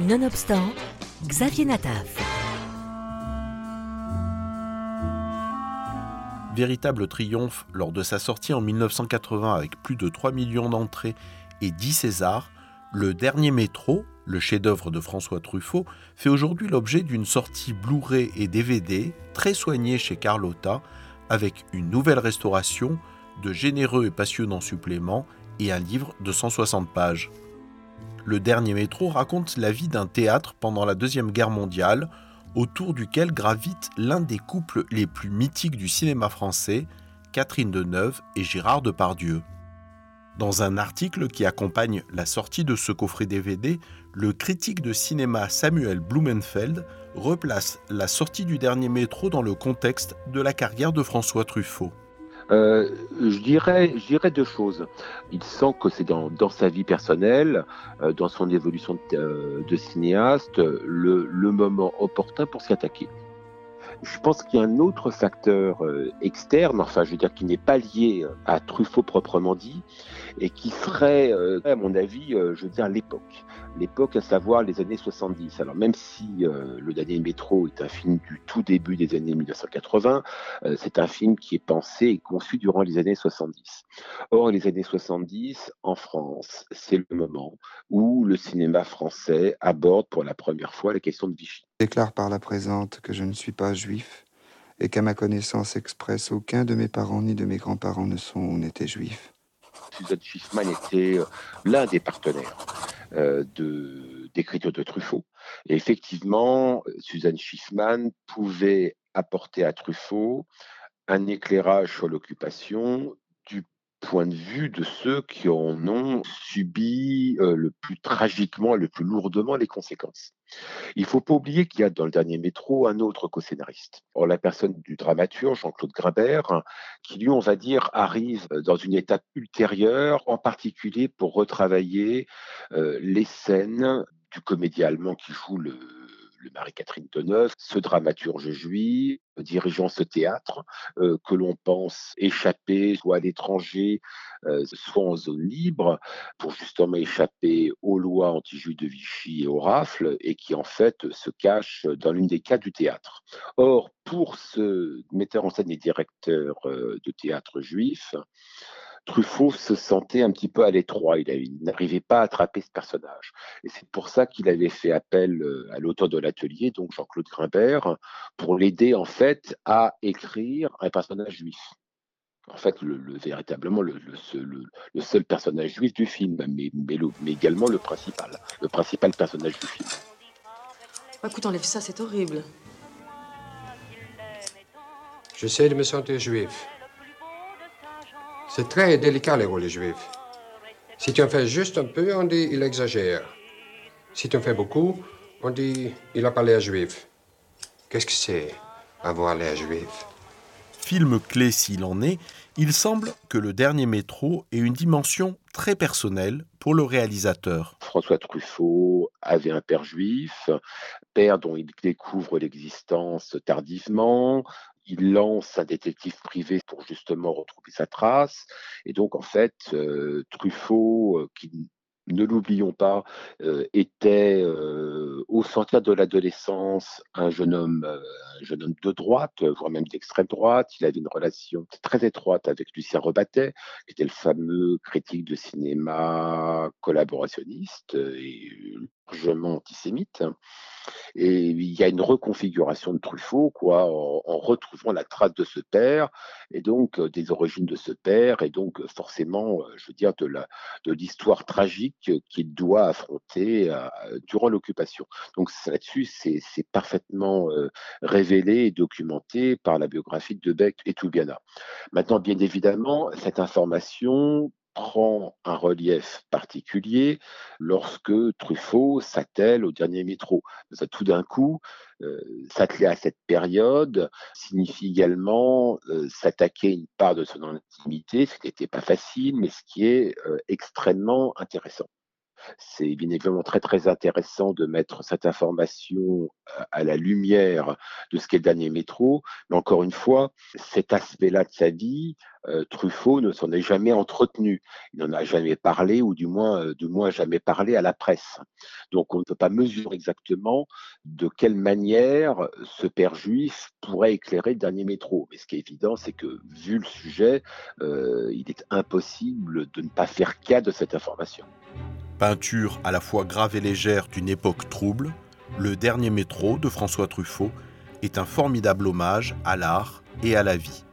Nonobstant, Xavier Nataf. Véritable triomphe lors de sa sortie en 1980 avec plus de 3 millions d'entrées et 10 Césars, le dernier métro, le chef-d'œuvre de François Truffaut, fait aujourd'hui l'objet d'une sortie Blu-ray et DVD très soignée chez Carlotta, avec une nouvelle restauration, de généreux et passionnants suppléments et un livre de 160 pages. Le dernier métro raconte la vie d'un théâtre pendant la Deuxième Guerre mondiale, autour duquel gravite l'un des couples les plus mythiques du cinéma français, Catherine Deneuve et Gérard Depardieu. Dans un article qui accompagne la sortie de ce coffret DVD, le critique de cinéma Samuel Blumenfeld replace la sortie du dernier métro dans le contexte de la carrière de François Truffaut. Euh, je, dirais, deux choses. Il sent que c'est dans, sa vie personnelle, euh, dans son évolution de, euh, cinéaste, le, moment opportun pour s'y attaquer. Je pense qu'il y a un autre facteur externe, enfin je veux dire qui n'est pas lié à Truffaut proprement dit, et qui serait, à mon avis, je veux dire l'époque l'époque, à savoir les années 70. Alors même si euh, Le Dernier Métro est un film du tout début des années 1980, euh, c'est un film qui est pensé et conçu durant les années 70. Or, les années 70, en France, c'est le moment où le cinéma français aborde pour la première fois la question de Vichy. Je déclare par la présente que je ne suis pas juif et qu'à ma connaissance expresse, aucun de mes parents ni de mes grands-parents ne sont ou n'étaient juifs. Suzanne Schiffman était euh, l'un des partenaires euh, d'écriture de, Truffaut. Et effectivement, Suzanne Schiffman pouvait apporter à Truffaut un éclairage sur l'occupation point de vue de ceux qui en ont subi euh, le plus tragiquement, le plus lourdement les conséquences. Il faut pas oublier qu'il y a dans le dernier métro un autre co-scénariste. La personne du dramaturge, Jean-Claude Grimbert, qui lui, on va dire, arrive dans une étape ultérieure, en particulier pour retravailler euh, les scènes du comédien allemand qui joue le, le Marie-Catherine Deneuve, ce dramaturge juif, dirigeant ce théâtre, euh, que l'on pense échapper soit à l'étranger, euh, soit en zone libre, pour justement échapper aux lois anti-juifs de Vichy et aux rafles, et qui en fait se cache dans l'une des cas du théâtre. Or, pour ce metteur en scène et directeur euh, de théâtre juif, Truffaut se sentait un petit peu à l'étroit. Il, n'arrivait pas à attraper ce personnage. Et c'est pour ça qu'il avait fait appel euh, à l'auteur de l'atelier, donc Jean-Claude Grimbert, pour l'aider en fait à écrire un personnage juif. En fait, le, véritablement le, seul personnage juif du film, mais, mais, également le principal, le principal personnage du film. Écoute, enlève ça, c'est horrible. J'essaie de me sentir juif. C'est très délicat, les rôles juifs. Si tu en fais juste un peu, on dit il exagère. Si tu en fais beaucoup, on dit il a pas l'air juif. Qu'est-ce que c'est avoir l'air juif? Film clé s'il en est, il semble que le dernier métro ait une dimension très personnelle pour le réalisateur. François Truffaut avait un père juif, père dont il découvre l'existence tardivement, il lance un détective privé pour justement retrouver sa trace. Et donc, en fait, euh, Truffaut, euh, qui ne l'oublions pas, euh, était au centre de l'adolescence un jeune homme, un jeune homme de droite, voire même d'extrême droite. Il avait une relation très étroite avec Lucien Rebattet, qui était le fameux critique de cinéma collaborationniste largement antisémite. Et il y a une reconfiguration de Truffaut, quoi, en, retrouvant la trace de ce père, et donc euh, des origines de ce père, et donc euh, forcément, euh, je veux dire, de la de l'histoire tragique qu'il doit affronter durant l'occupation. Donc là-dessus, c'est parfaitement révélé et documenté par la biographie de Beck et Toubiana. Maintenant, bien évidemment, cette information prend un relief particulier lorsque Truffaut s'attelle au dernier métro. Tout d'un coup, euh, s'atteler à cette période signifie également euh, s'attaquer une part de son intimité, ce qui n'était pas facile, mais ce qui est euh, extrêmement intéressant. C'est bien évidemment très très intéressant de mettre cette information à la lumière de ce qu'est le dernier métro, mais encore une fois, cet aspect-là de sa vie, euh, Truffaut ne s'en est jamais entretenu. Il n'en a jamais parlé, ou du moins, euh, du moins jamais parlé à la presse. Donc on ne peut pas mesurer exactement de quelle manière ce père juif pourrait éclairer le dernier métro. Mais ce qui est évident, c'est que vu le sujet, euh, il est impossible de ne pas faire cas de cette information. Peinture à la fois grave et légère d'une époque trouble, Le dernier métro de François Truffaut est un formidable hommage à l'art et à la vie.